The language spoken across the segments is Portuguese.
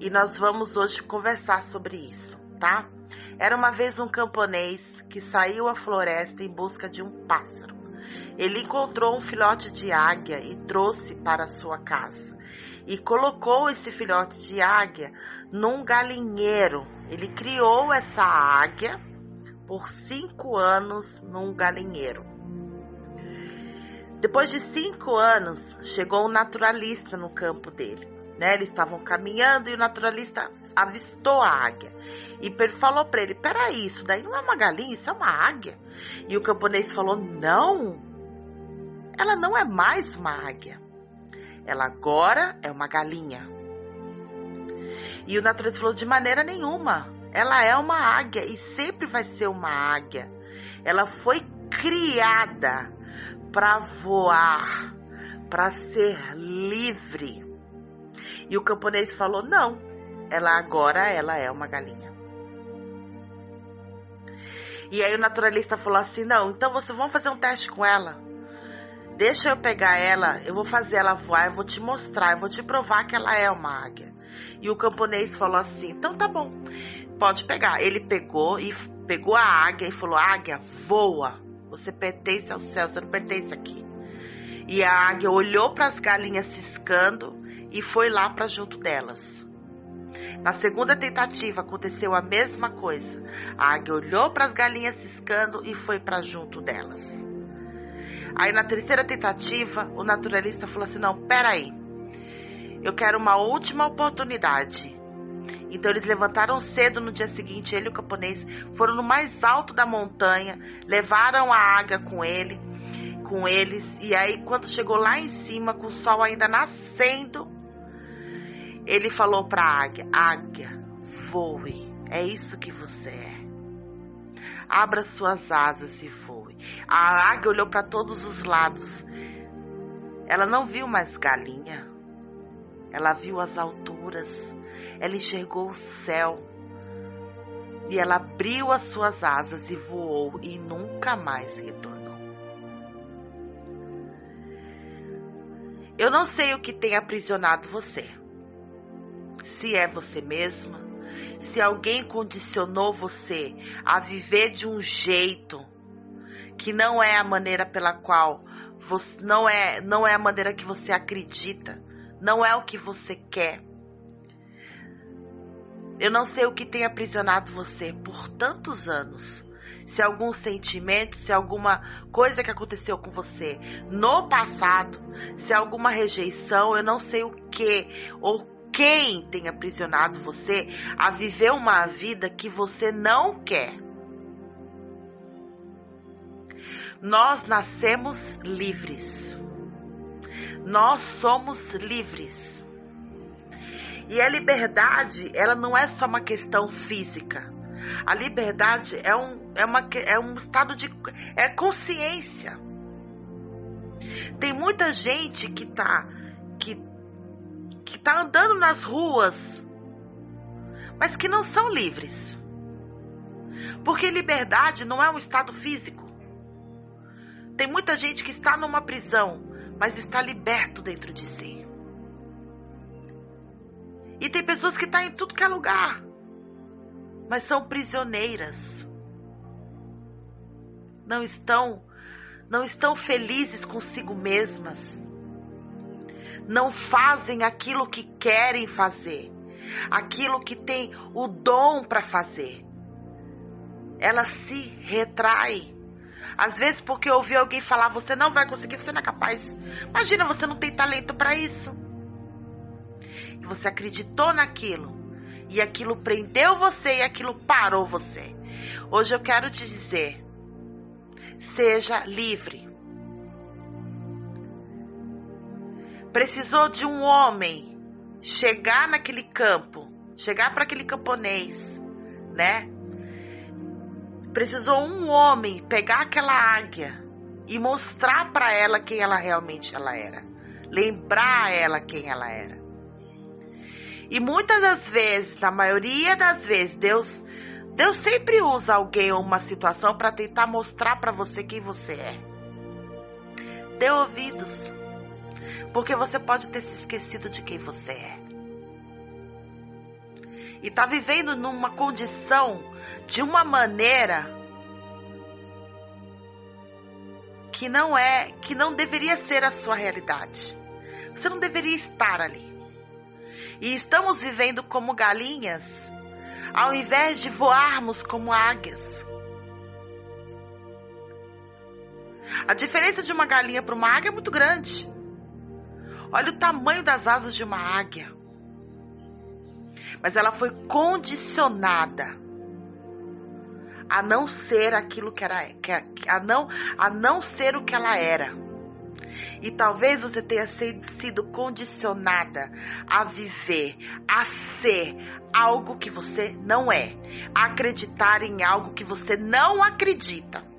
e nós vamos hoje conversar sobre isso, tá? Era uma vez um camponês que saiu à floresta em busca de um pássaro. Ele encontrou um filhote de águia e trouxe para sua casa. E colocou esse filhote de águia num galinheiro. Ele criou essa águia por cinco anos num galinheiro. Depois de cinco anos, chegou um naturalista no campo dele. Né? Eles estavam caminhando e o naturalista avistou a águia e falou para ele: Peraí, isso daí não é uma galinha, isso é uma águia. E o camponês falou: Não, ela não é mais uma águia. Ela agora é uma galinha. E o naturalista falou: De maneira nenhuma. Ela é uma águia e sempre vai ser uma águia. Ela foi criada para voar, para ser livre. E o camponês falou: "Não, ela agora ela é uma galinha". E aí o naturalista falou assim: "Não, então vocês vão fazer um teste com ela. Deixa eu pegar ela, eu vou fazer ela voar, eu vou te mostrar, eu vou te provar que ela é uma águia". E o camponês falou assim: "Então tá bom. Pode pegar". Ele pegou e pegou a águia e falou: "Águia, voa. Você pertence ao céu, você não pertence aqui". E a águia olhou para as galinhas ciscando e foi lá para junto delas. Na segunda tentativa aconteceu a mesma coisa. A águia olhou para as galinhas ciscando e foi para junto delas. Aí na terceira tentativa, o naturalista falou assim: "Não, peraí. Eu quero uma última oportunidade." Então eles levantaram cedo no dia seguinte, ele e o camponês foram no mais alto da montanha, levaram a águia com ele, com eles, e aí quando chegou lá em cima, com o sol ainda nascendo, ele falou para a águia: Águia, voe, é isso que você é. Abra suas asas e voe. A águia olhou para todos os lados. Ela não viu mais galinha. Ela viu as alturas. Ela enxergou o céu. E ela abriu as suas asas e voou e nunca mais retornou. Eu não sei o que tem aprisionado você se é você mesma, se alguém condicionou você a viver de um jeito que não é a maneira pela qual você não é não é a maneira que você acredita, não é o que você quer. Eu não sei o que tem aprisionado você por tantos anos. Se algum sentimento, se alguma coisa que aconteceu com você no passado, se alguma rejeição, eu não sei o que ou quem tem aprisionado você a viver uma vida que você não quer. Nós nascemos livres. Nós somos livres. E a liberdade, ela não é só uma questão física. A liberdade é um, é uma, é um estado de é consciência. Tem muita gente que tá que que está andando nas ruas, mas que não são livres. Porque liberdade não é um estado físico. Tem muita gente que está numa prisão, mas está liberto dentro de si. E tem pessoas que estão tá em tudo que é lugar, mas são prisioneiras. Não estão não estão felizes consigo mesmas não fazem aquilo que querem fazer, aquilo que tem o dom para fazer. Ela se retrai. Às vezes porque ouvi alguém falar, você não vai conseguir, você não é capaz. Imagina, você não tem talento para isso. E você acreditou naquilo. E aquilo prendeu você e aquilo parou você. Hoje eu quero te dizer: seja livre. Precisou de um homem chegar naquele campo, chegar para aquele camponês, né? Precisou um homem pegar aquela águia e mostrar para ela quem ela realmente ela era, lembrar a ela quem ela era. E muitas das vezes, na maioria das vezes, Deus Deus sempre usa alguém ou uma situação para tentar mostrar para você quem você é. Dê ouvidos porque você pode ter se esquecido de quem você é. e está vivendo numa condição de uma maneira que não é, que não deveria ser a sua realidade. Você não deveria estar ali. E estamos vivendo como galinhas, ao invés de voarmos como águias. A diferença de uma galinha para uma águia é muito grande. Olha o tamanho das asas de uma águia. Mas ela foi condicionada a não ser aquilo que era, a não, a não ser o que ela era. E talvez você tenha sido condicionada a viver, a ser algo que você não é, a acreditar em algo que você não acredita.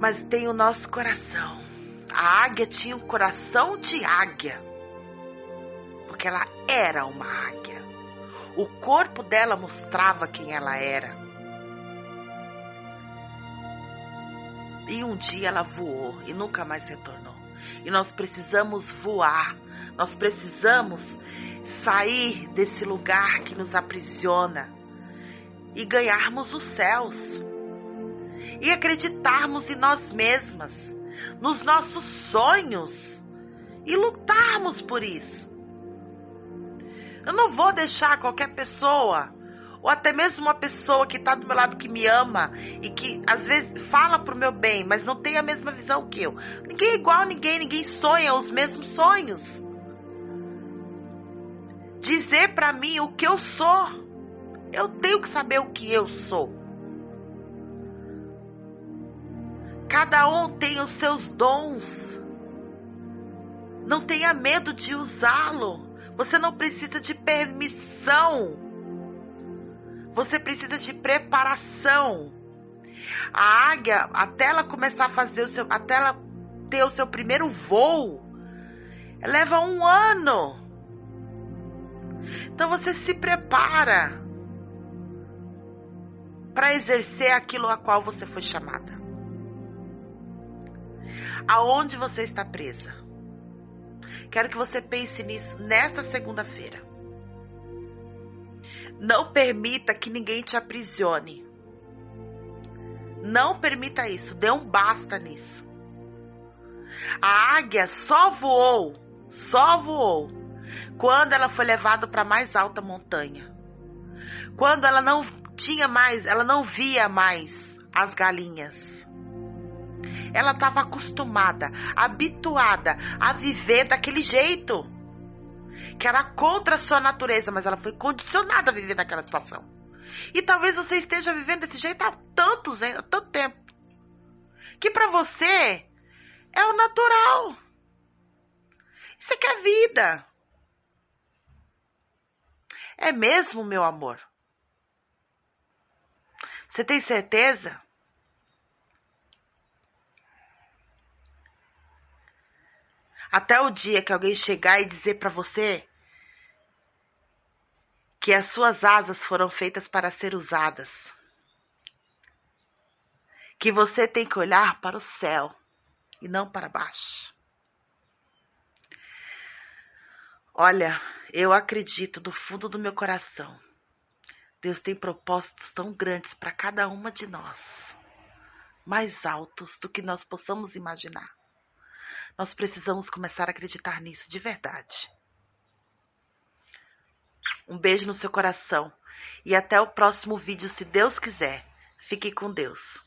Mas tem o nosso coração. A águia tinha um coração de águia, porque ela era uma águia. O corpo dela mostrava quem ela era. E um dia ela voou e nunca mais retornou. E nós precisamos voar. Nós precisamos sair desse lugar que nos aprisiona e ganharmos os céus. E acreditarmos em nós mesmas, nos nossos sonhos e lutarmos por isso. Eu não vou deixar qualquer pessoa, ou até mesmo uma pessoa que está do meu lado que me ama e que às vezes fala pro meu bem, mas não tem a mesma visão que eu. Ninguém é igual a ninguém, ninguém sonha os mesmos sonhos. Dizer para mim o que eu sou. Eu tenho que saber o que eu sou. Cada um tem os seus dons. Não tenha medo de usá-lo. Você não precisa de permissão. Você precisa de preparação. A águia, até ela começar a fazer o seu, até ela ter o seu primeiro voo, leva um ano. Então você se prepara para exercer aquilo a qual você foi chamada. Aonde você está presa? Quero que você pense nisso nesta segunda-feira. Não permita que ninguém te aprisione. Não permita isso. Dê um basta nisso. A águia só voou, só voou, quando ela foi levada para a mais alta montanha. Quando ela não tinha mais, ela não via mais as galinhas ela estava acostumada, habituada a viver daquele jeito. Que era contra a sua natureza, mas ela foi condicionada a viver naquela situação. E talvez você esteja vivendo desse jeito há tantos, há tanto tempo. Que para você é o natural. Isso aqui é vida. É mesmo, meu amor? Você tem certeza? Até o dia que alguém chegar e dizer para você que as suas asas foram feitas para ser usadas. Que você tem que olhar para o céu e não para baixo. Olha, eu acredito do fundo do meu coração. Deus tem propósitos tão grandes para cada uma de nós, mais altos do que nós possamos imaginar. Nós precisamos começar a acreditar nisso de verdade. Um beijo no seu coração e até o próximo vídeo, se Deus quiser. Fique com Deus.